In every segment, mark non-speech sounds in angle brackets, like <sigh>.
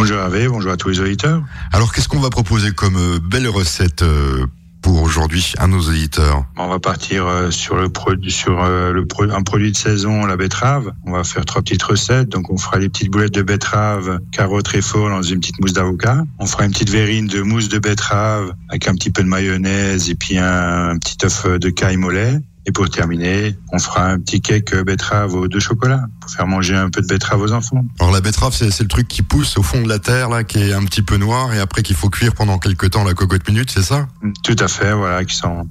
Bonjour Hervé, bonjour à tous les auditeurs. Alors qu'est-ce qu'on va proposer comme euh, belle recette euh, pour aujourd'hui à nos auditeurs? On va partir euh, sur le produit, sur le pro- un produit de saison, la betterave. On va faire trois petites recettes. Donc on fera des petites boulettes de betterave, carottes tréfoil dans une petite mousse d'avocat. On fera une petite verrine de mousse de betterave avec un petit peu de mayonnaise et puis un, un petit œuf de caille lait. Et pour terminer, on fera un petit cake betterave au de chocolat pour faire manger un peu de betterave aux enfants. Alors la betterave, c'est c'est le truc qui pousse au fond de la terre, là, qui est un petit peu noir, et après qu'il faut cuire pendant quelques temps la cocotte minute, c'est ça? Tout à fait, voilà, qui sont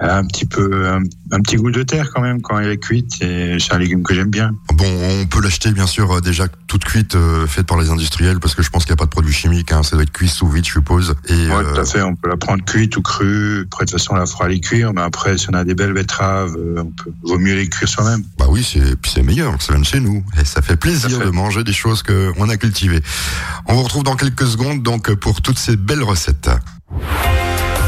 elle a un petit peu un, un petit goût de terre quand même quand elle est cuite et c'est un légume que j'aime bien. Bon, on peut l'acheter bien sûr euh, déjà toute cuite, euh, faite par les industriels, parce que je pense qu'il n'y a pas de produits chimiques, hein, ça doit être cuit sous vide, je suppose. Et Ouais, euh, tout à fait. On peut la prendre cuite ou crue. Après, de toute façon, on la fera les cuire. Mais après, si on a des belles betteraves, on peut, vaut mieux les cuire soi-même. bah oui, c'est puis c'est meilleur, ça vient de chez nous, et ça fait plaisir fait. de manger des choses que on a cultivées. On vous retrouve dans quelques secondes donc pour toutes ces belles recettes.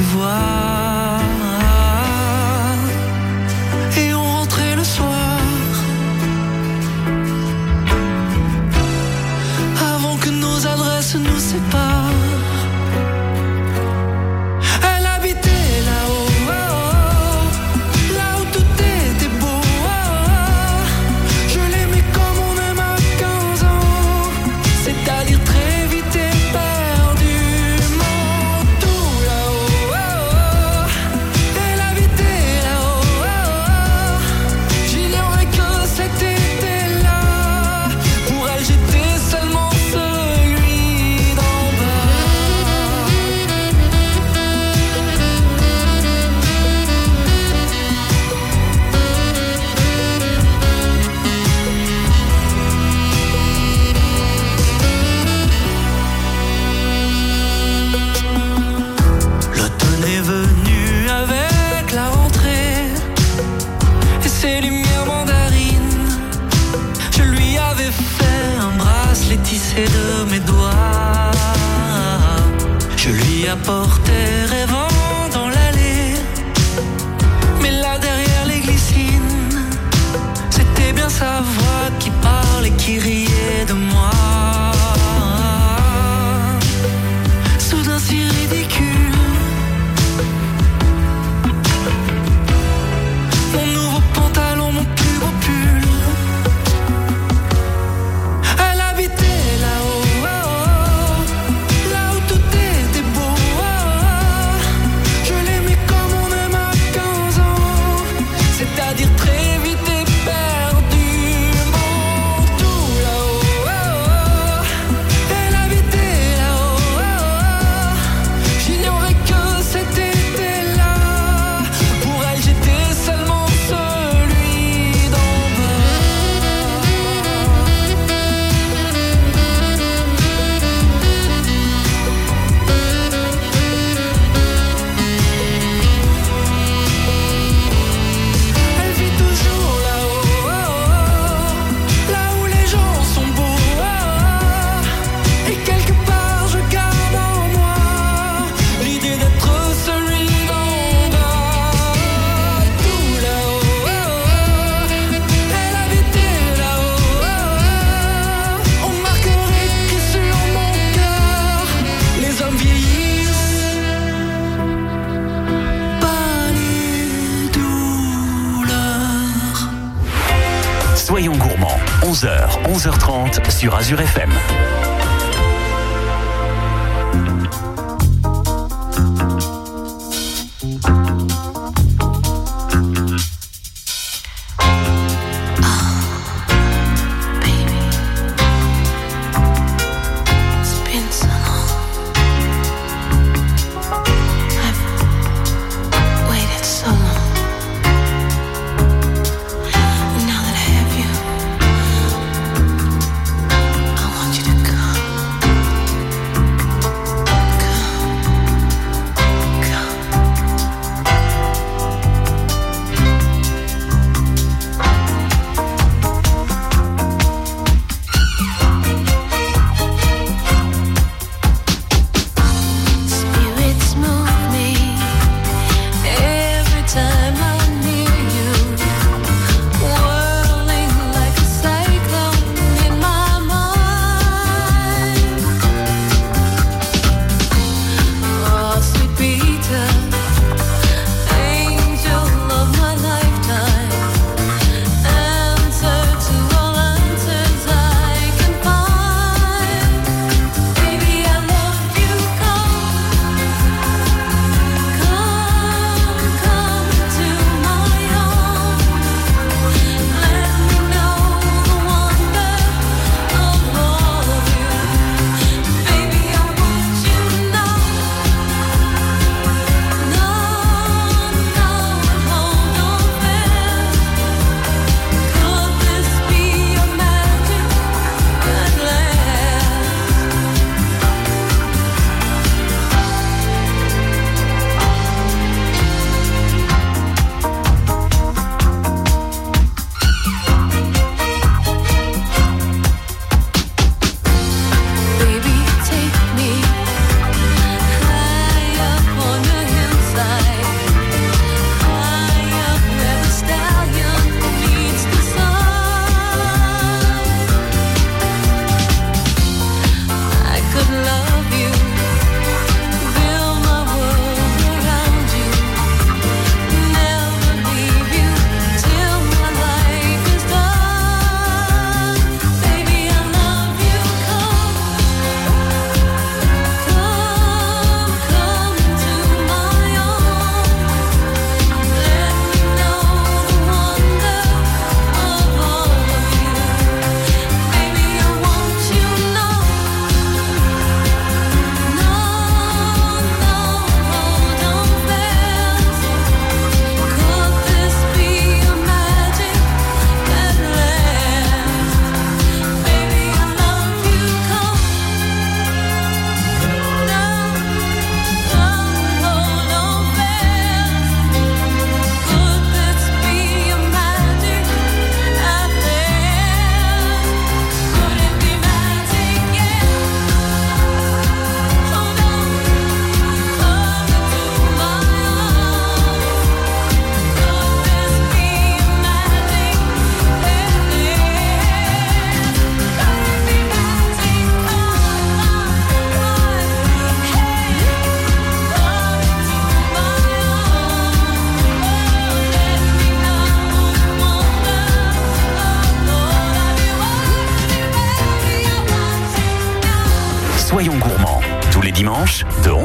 Tu vois. Je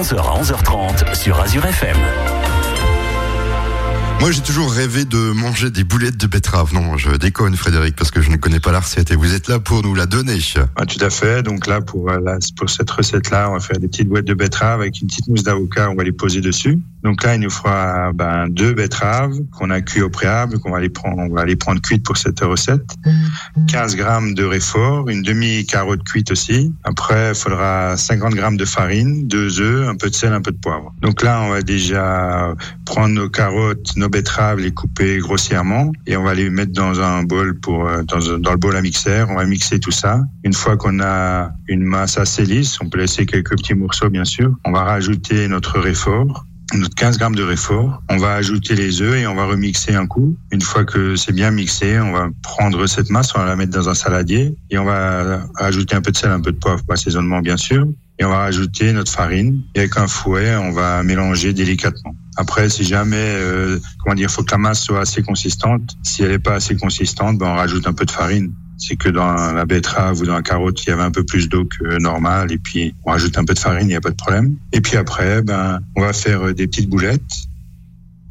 11h à 11h30 sur Azure FM. Moi, j'ai toujours rêvé de manger des boulettes de betterave. Non, je déconne, Frédéric, parce que je ne connais pas la recette et vous êtes là pour nous la donner. Ah, tout à fait. Donc là, pour, euh, pour cette recette-là, on va faire des petites boulettes de betterave avec une petite mousse d'avocat. On va les poser dessus. Donc là, il nous fera ben, deux betteraves qu'on a cuit au préalable, qu'on va les prendre, on va les prendre cuites pour cette recette. 15 grammes de réfort, une demi carotte cuite aussi. Après, il faudra 50 grammes de farine, deux œufs, un peu de sel, un peu de poivre. Donc là, on va déjà prendre nos carottes, nos betteraves, les couper grossièrement et on va les mettre dans un bol pour euh, dans, dans le bol à mixer. On va mixer tout ça. Une fois qu'on a une masse assez lisse, on peut laisser quelques petits morceaux bien sûr. On va rajouter notre réfort notre 15 grammes de réfort. On va ajouter les œufs et on va remixer un coup. Une fois que c'est bien mixé, on va prendre cette masse, on va la mettre dans un saladier et on va ajouter un peu de sel, un peu de poivre, assaisonnement bien sûr. Et on va rajouter notre farine et avec un fouet, on va mélanger délicatement. Après, si jamais, euh, comment dire, faut que la masse soit assez consistante. Si elle n'est pas assez consistante, ben on rajoute un peu de farine c'est que dans la betterave ou dans la carotte, il y avait un peu plus d'eau que normal. Et puis, on rajoute un peu de farine, il n'y a pas de problème. Et puis après, ben, on va faire des petites boulettes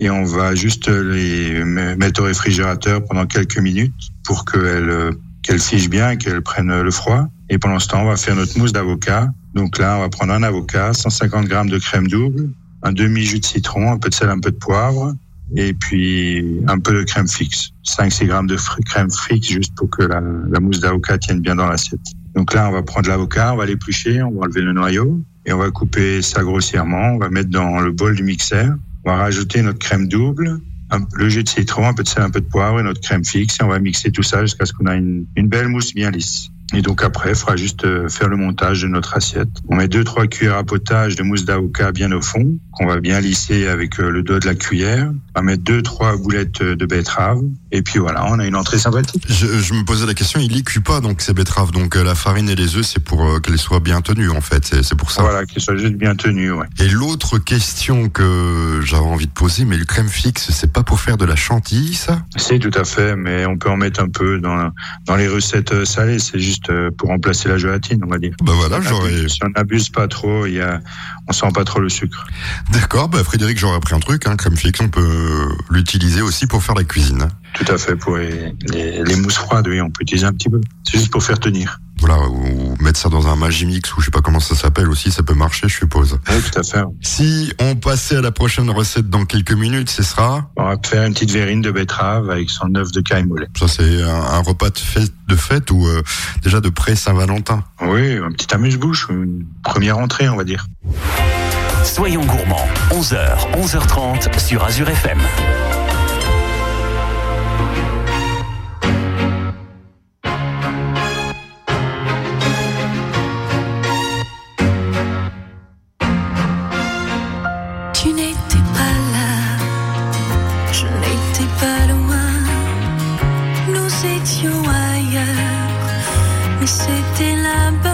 et on va juste les mettre au réfrigérateur pendant quelques minutes pour qu'elles qu'elles fichent bien, qu'elles prennent le froid. Et pendant ce temps, on va faire notre mousse d'avocat. Donc là, on va prendre un avocat, 150 grammes de crème double, un demi jus de citron, un peu de sel, un peu de poivre, et puis un peu de crème fixe, 5-6 grammes de crème fixe juste pour que la, mousse d'avocat tienne bien dans l'assiette. Donc là, on va prendre l'avocat, on va l'éplucher, on va enlever le noyau et on va couper ça grossièrement. On va mettre dans le bol du mixeur. On va rajouter notre crème double, un, le jus de citron, un peu de sel, un peu de poivre et notre crème fixe et on va mixer tout ça jusqu'à ce qu'on ait une, une belle mousse bien lisse. Et donc après, il faudra juste euh, faire le montage de notre assiette. On met deux trois cuillères à potage de mousse d'avocat bien au fond, qu'on va bien lisser avec euh, le dos de la cuillère. On va mettre deux trois boulettes euh, de betterave. Et puis voilà, on a une entrée sympathique. Je, je me posais la question, il y cuit pas donc ces betteraves. Donc la farine et les œufs, c'est pour qu'elles soient bien tenues en fait. C'est pour ça. Voilà, qu'elles soient juste bien tenues. Ouais. Et l'autre question que j'avais envie de poser, mais le crème fixe, c'est pas pour faire de la chantilly, ça? C'est tout à fait, mais on peut en mettre un peu dans dans les recettes salées. C'est juste pour remplacer la gélatine, on va dire. Bah voilà, j'aurais. Si on n'abuse pas trop, il y a, on sent pas trop le sucre. D'accord, bah Frédéric, j'aurais appris un truc, hein, crème fixe, on peut l'utiliser aussi pour faire la cuisine. Tout à fait, pour les, les, les mousses froides, oui, on peut utiliser un petit peu. C'est juste pour faire tenir. Voilà, ou mettre ça dans un Magimix ou je sais pas comment ça s'appelle aussi, ça peut marcher, je suppose. Oui, tout à fait. Si on passait à la prochaine recette dans quelques minutes, ce sera On va faire une petite verrine de betterave avec son œuf de caille mollet. Ça, c'est un, un, repas de fête, de fête ou euh, déjà de pré-Saint-Valentin? Oui, un petit amuse-bouche, une première entrée, on va dire. Soyons gourmands, 11h, 11h30 sur Azure FM. No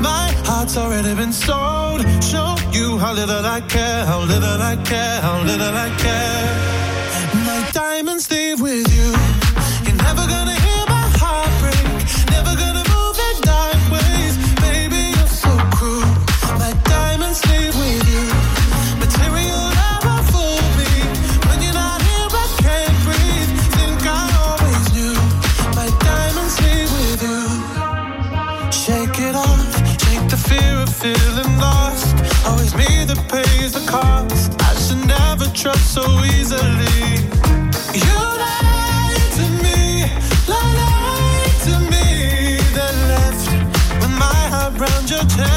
My heart's already been sold. Show you how little I care, how little I care, how little I care. My diamonds leave with you. Pays the cost. I should never trust so easily. You lied to me, lied to me, then left with my heart round your chest.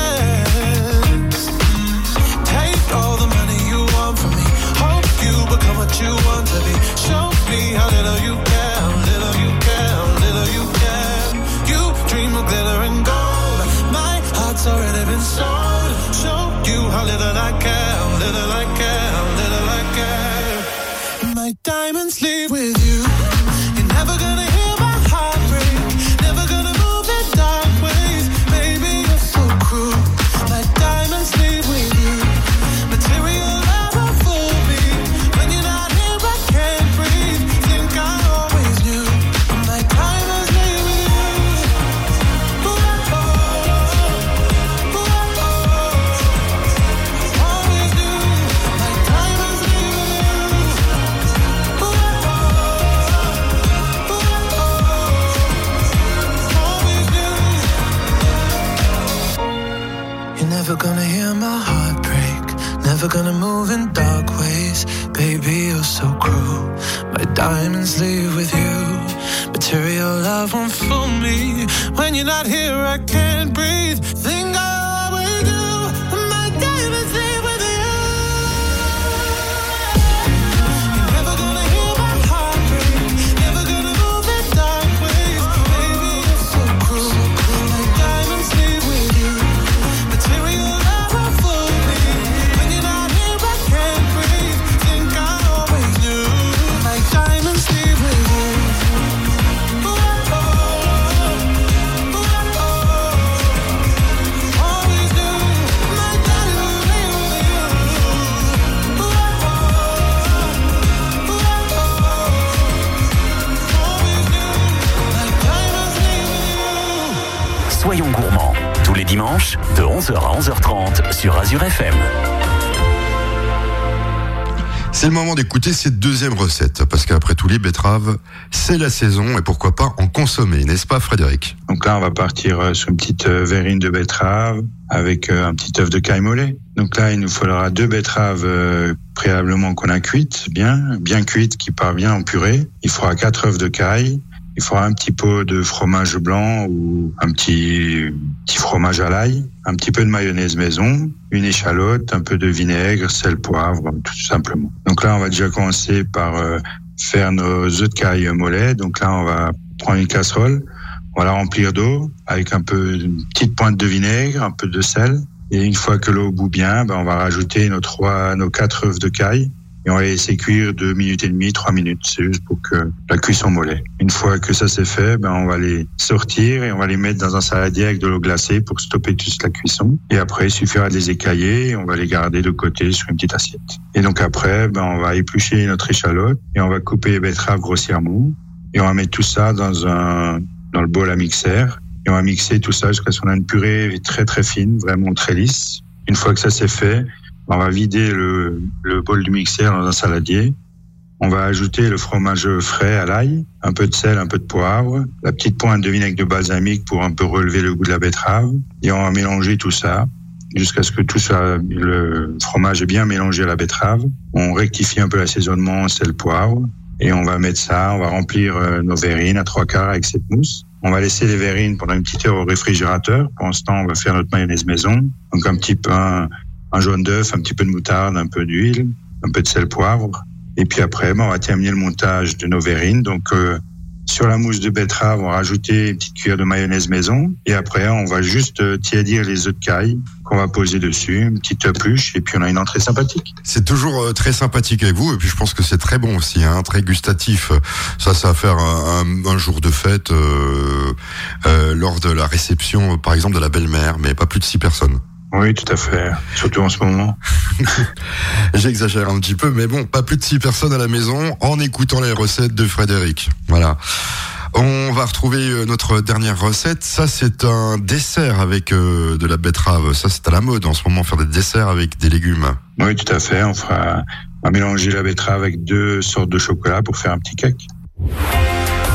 De 11h à 11h30 sur Azure FM. C'est le moment d'écouter cette deuxième recette, parce qu'après tout, les betteraves, c'est la saison, et pourquoi pas en consommer, n'est-ce pas Frédéric? Donc là, on va partir euh, sur une petite euh, verrine de betterave avec euh, un petit œuf de caille mollet. Donc là, il nous faudra deux betteraves préalablement qu'on a cuites, bien, bien cuites, qui part bien en purée. Il faudra quatre œufs de caille. Il faudra un petit pot de fromage blanc ou un petit, petit fromage à l'ail, un petit peu de mayonnaise maison, une échalote, un peu de vinaigre, sel, poivre, tout simplement. Donc là, on va déjà commencer par euh, faire nos œufs de caille mollet. Donc là, on va prendre une casserole, on va la remplir d'eau avec un peu, une petite pointe de vinaigre, un peu de sel. Et une fois que l'eau bout bien, ben, on va rajouter nos trois, nos quatre œufs de caille et on va laisser cuire deux minutes et demie, trois minutes. C'est juste pour que la cuisson mollet. Une fois que ça c'est fait, ben, on va les sortir et on va les mettre dans un saladier avec de l'eau glacée pour stopper toute la cuisson. Et après, il suffira de les écailler et on va les garder de côté sur une petite assiette. Et donc après, ben, on va éplucher notre échalote et on va couper les betteraves grossièrement et on va mettre tout ça dans un, dans le bol à mixer et on va mixer tout ça jusqu'à ce qu'on a une purée très très fine, vraiment très lisse. Une fois que ça c'est fait, on va vider le, bol du mixeur dans un saladier. On va ajouter le fromage frais à l'ail, un peu de sel, un peu de poivre, la petite pointe de vinaigre de balsamique pour un peu relever le goût de la betterave. Et on va mélanger tout ça. jusqu'à ce que tout soit, le fromage est bien mélangé à la betterave. On rectifie un peu l'assaisonnement, sel, poivre. Et on va mettre ça, on va remplir euh, nos verrines à trois quarts avec cette mousse. On va laisser les verrines pendant une petite heure au réfrigérateur. Ce temps, on va faire notre mayonnaise maison. Donc un petit pain, un jaune d'œuf, un petit peu de moutarde, un peu d'huile, un peu de sel, poivre. Et puis après, ben, on va terminer le montage de nos verrines. Donc euh, sur la mousse de betterave, on va rajouter une petite cuillère de mayonnaise maison. Et après, on va juste euh, tiédir les œufs de caille qu'on va poser dessus, une petite pluche, et puis on a une entrée sympathique. C'est toujours euh, très sympathique avec vous, et puis je pense que c'est très bon aussi, hein, très gustatif. Ça, ça va faire un, un, jour de fête euh, euh, lors de la réception, par exemple, de la belle-mère, mais pas plus de six personnes. Oui, tout à fait. Surtout en ce moment. <laughs> J'exagère un petit peu, mais bon, pas plus de six personnes à la maison en écoutant les recettes de Frédéric. Voilà. On va retrouver euh, notre dernière recette. Ça, c'est un dessert avec euh, de la betterave. Ça, c'est à la mode en ce moment, faire des desserts avec des légumes. Oui, tout à fait. On fera on va mélanger la betterave avec deux sortes de chocolat pour faire un petit cake.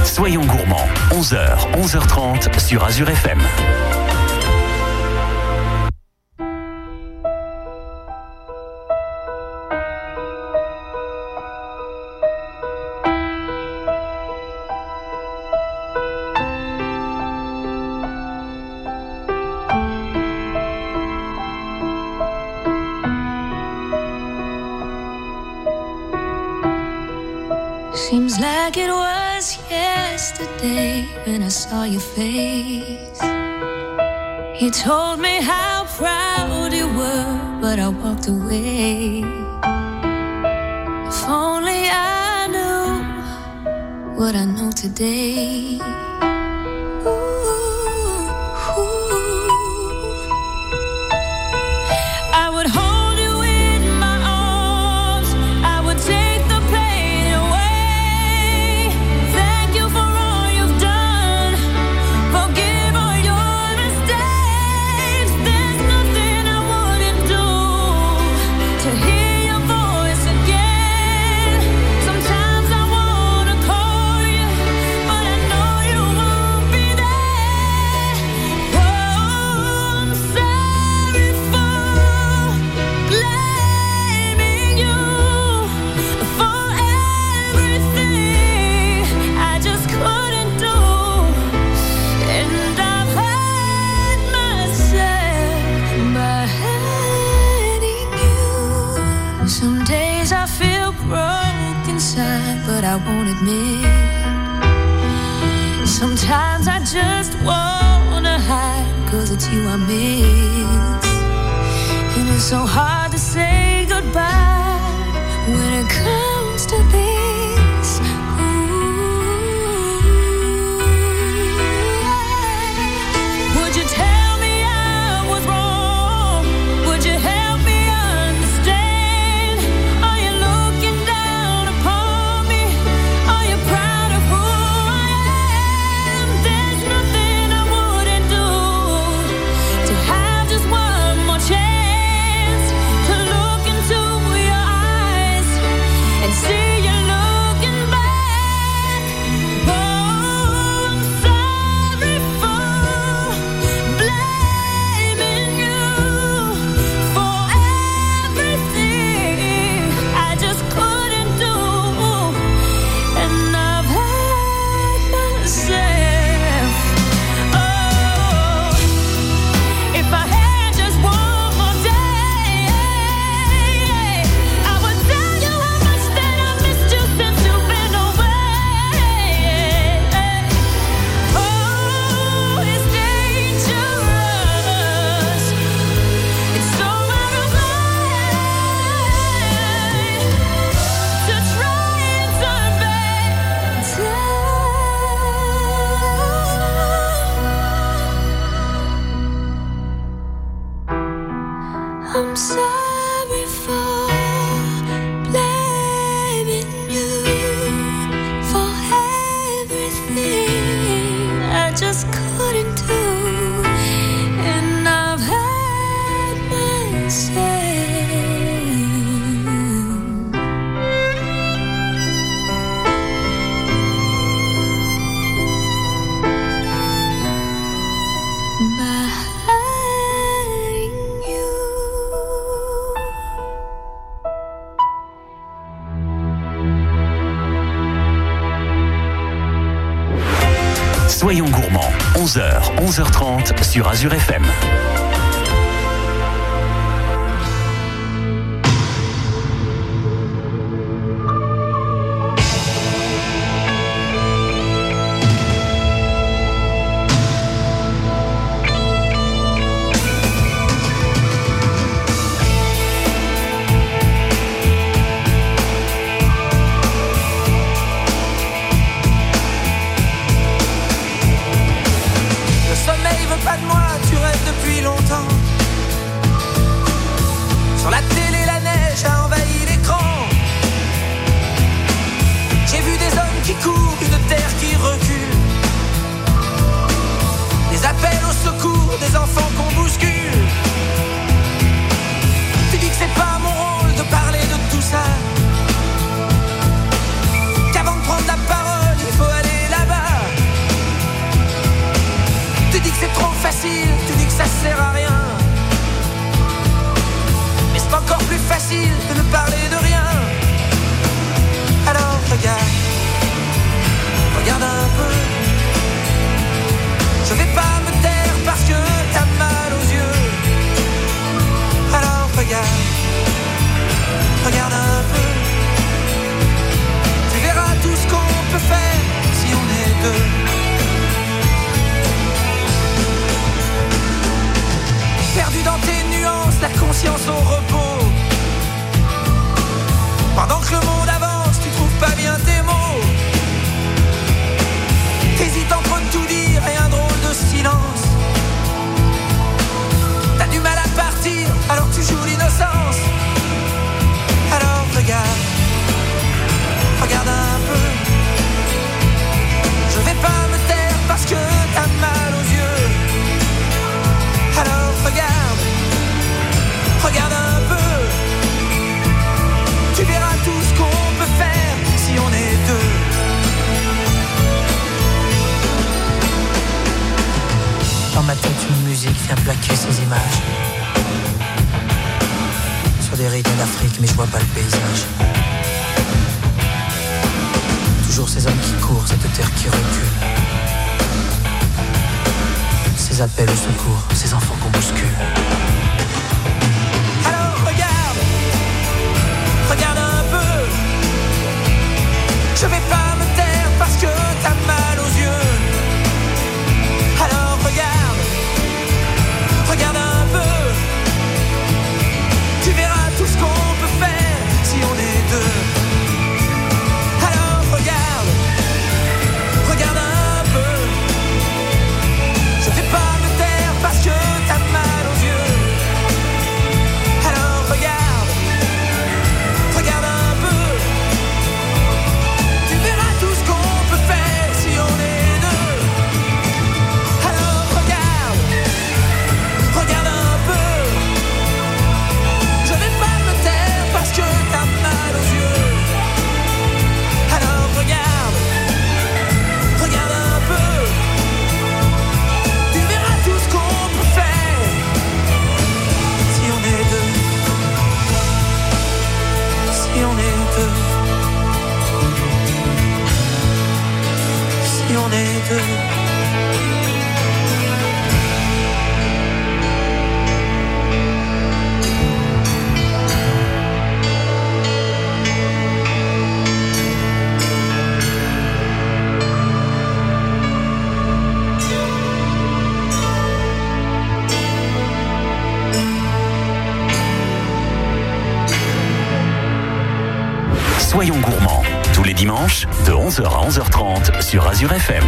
Soyons gourmands, 11h, 11h30 sur Azure FM. When I saw your face. You told me how proud you were, but I walked away. If only I knew what I know today. Sur Azure FM. Musique vient plaquer ces images. Sur des rythmes d'Afrique, mais je vois pas le paysage. Toujours ces hommes qui courent, cette terre qui recule. Ces appels au secours, ces enfants qu'on bouscule. Soyons gourmands, tous les dimanches de 11h à 11h30 sur Azure FM.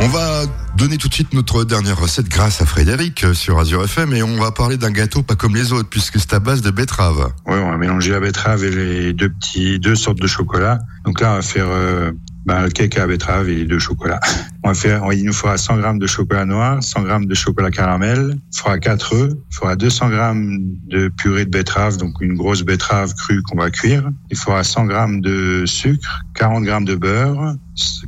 On va donner tout de suite notre dernière recette grâce à Frédéric euh, sur Azure FM et on va parler d'un gâteau pas comme les autres puisque c'est à base de betterave. Ouais, on va mélanger la betterave et les deux petits, deux sortes de chocolat. Donc là, on va faire euh, bah, le cake à la betterave et les deux chocolats. On va faire, il nous faudra 100 grammes de chocolat noir, 100 grammes de chocolat caramel, il faudra 4 œufs, il faudra 200 grammes de purée de betterave, donc une grosse betterave crue qu'on va cuire. Il faudra 100 grammes de sucre, 40 grammes de beurre,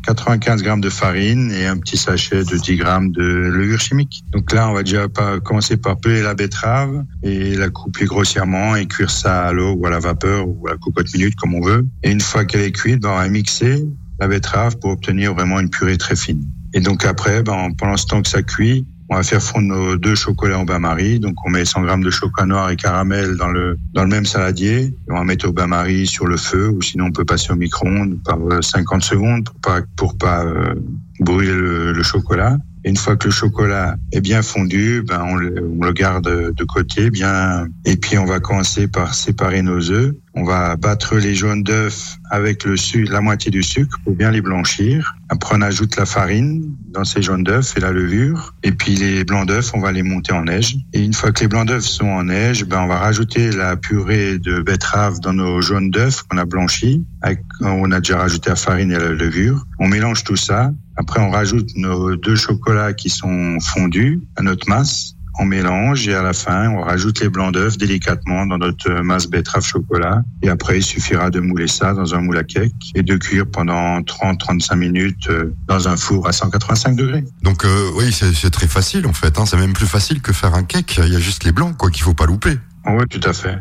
95 grammes de farine et un petit sachet de 10 grammes de levure chimique. Donc là, on va déjà pas commencer par peler la betterave et la couper grossièrement et cuire ça à l'eau ou à la vapeur ou à la cocotte minute comme on veut. Et une fois qu'elle est cuite, ben, on va mixer la betterave pour obtenir vraiment une purée très fine. Et donc après, ben, pendant ce temps que ça cuit, on va faire fondre nos deux chocolats au bain-marie. Donc, on met 100 grammes de chocolat noir et caramel dans le, dans le même saladier. On va mettre au bain-marie sur le feu ou sinon on peut passer au micro-ondes par euh, 50 secondes pour pas, pour pas euh, brûler le, le chocolat. Une fois que le chocolat est bien fondu, ben on le, garde de côté bien. Et puis on va commencer par séparer nos œufs. On va battre les jaunes d'œufs avec le la moitié du sucre pour bien les blanchir. Après on ajoute la farine dans ces jaunes d'œufs et la levure. Et puis les blancs d'œufs, on va les monter en neige. Et une fois que les blancs d'œufs sont en neige, ben on va rajouter la purée de betterave dans nos jaunes d'œufs qu'on a blanchis. On a déjà rajouté la farine et la levure. On mélange tout ça. Après, on rajoute nos deux chocolats qui sont fondus à notre masse. On mélange et à la fin, on rajoute les blancs d'œufs délicatement dans notre masse betterave chocolat. Et après, il suffira de mouler ça dans un moule à cake et de cuire pendant 30-35 minutes euh, dans un four à 185 degrés. Donc euh, oui, c'est c'est très facile en fait. Hein. C'est même plus facile que faire un cake. Il y a juste les blancs quoi qu'il faut pas louper. Oui, tout à fait.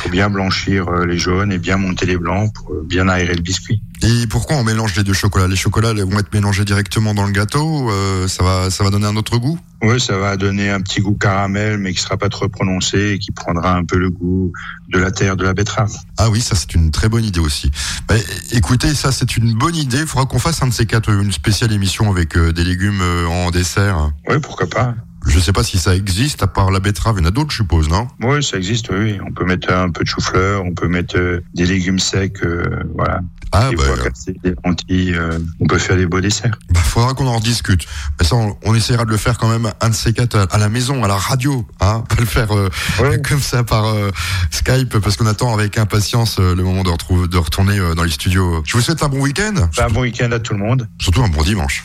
Faut bien blanchir euh, les jaunes et bien monter les blancs pour euh, bien aérer le biscuit. Et pourquoi on mélange les deux chocolats? Les chocolats vont être mélangés directement dans le gâteau. euh, ça va, ça va donner un autre goût? Oui, ça va donner un petit goût caramel, mais qui sera pas trop prononcé et qui prendra un peu le goût de la terre de la betterave. Ah oui, ça c'est une très bonne idée aussi. Bah, écoutez, ça c'est une bonne idée. Il faudra qu'on fasse un de ces quatre, une spéciale émission avec euh, des légumes euh, en dessert. Oui, pourquoi pas. Je sais pas si ça existe à part la betterave. Il y en a d'autres, je suppose, non? Oui, ça existe, oui, oui. On peut mettre un peu de chou-fleur, on peut mettre euh, des légumes secs, euh, voilà. Ah des bah, cassés, des lentilles, euh, on peut faire des beaux desserts. bah, faudra qu'on en rediscute. Mais ça, on, on essaiera de le faire quand même un de ces quatre à, à la maison, à la radio, hein, <laughs> pas le faire euh, Ouais. comme ça par euh, Skype, parce qu'on attend avec impatience euh, le moment de, retrouver, de retourner euh, dans les studios. Je vous souhaite un bon week-end, Bah, bon week-end à tout le monde. surtout un bon dimanche.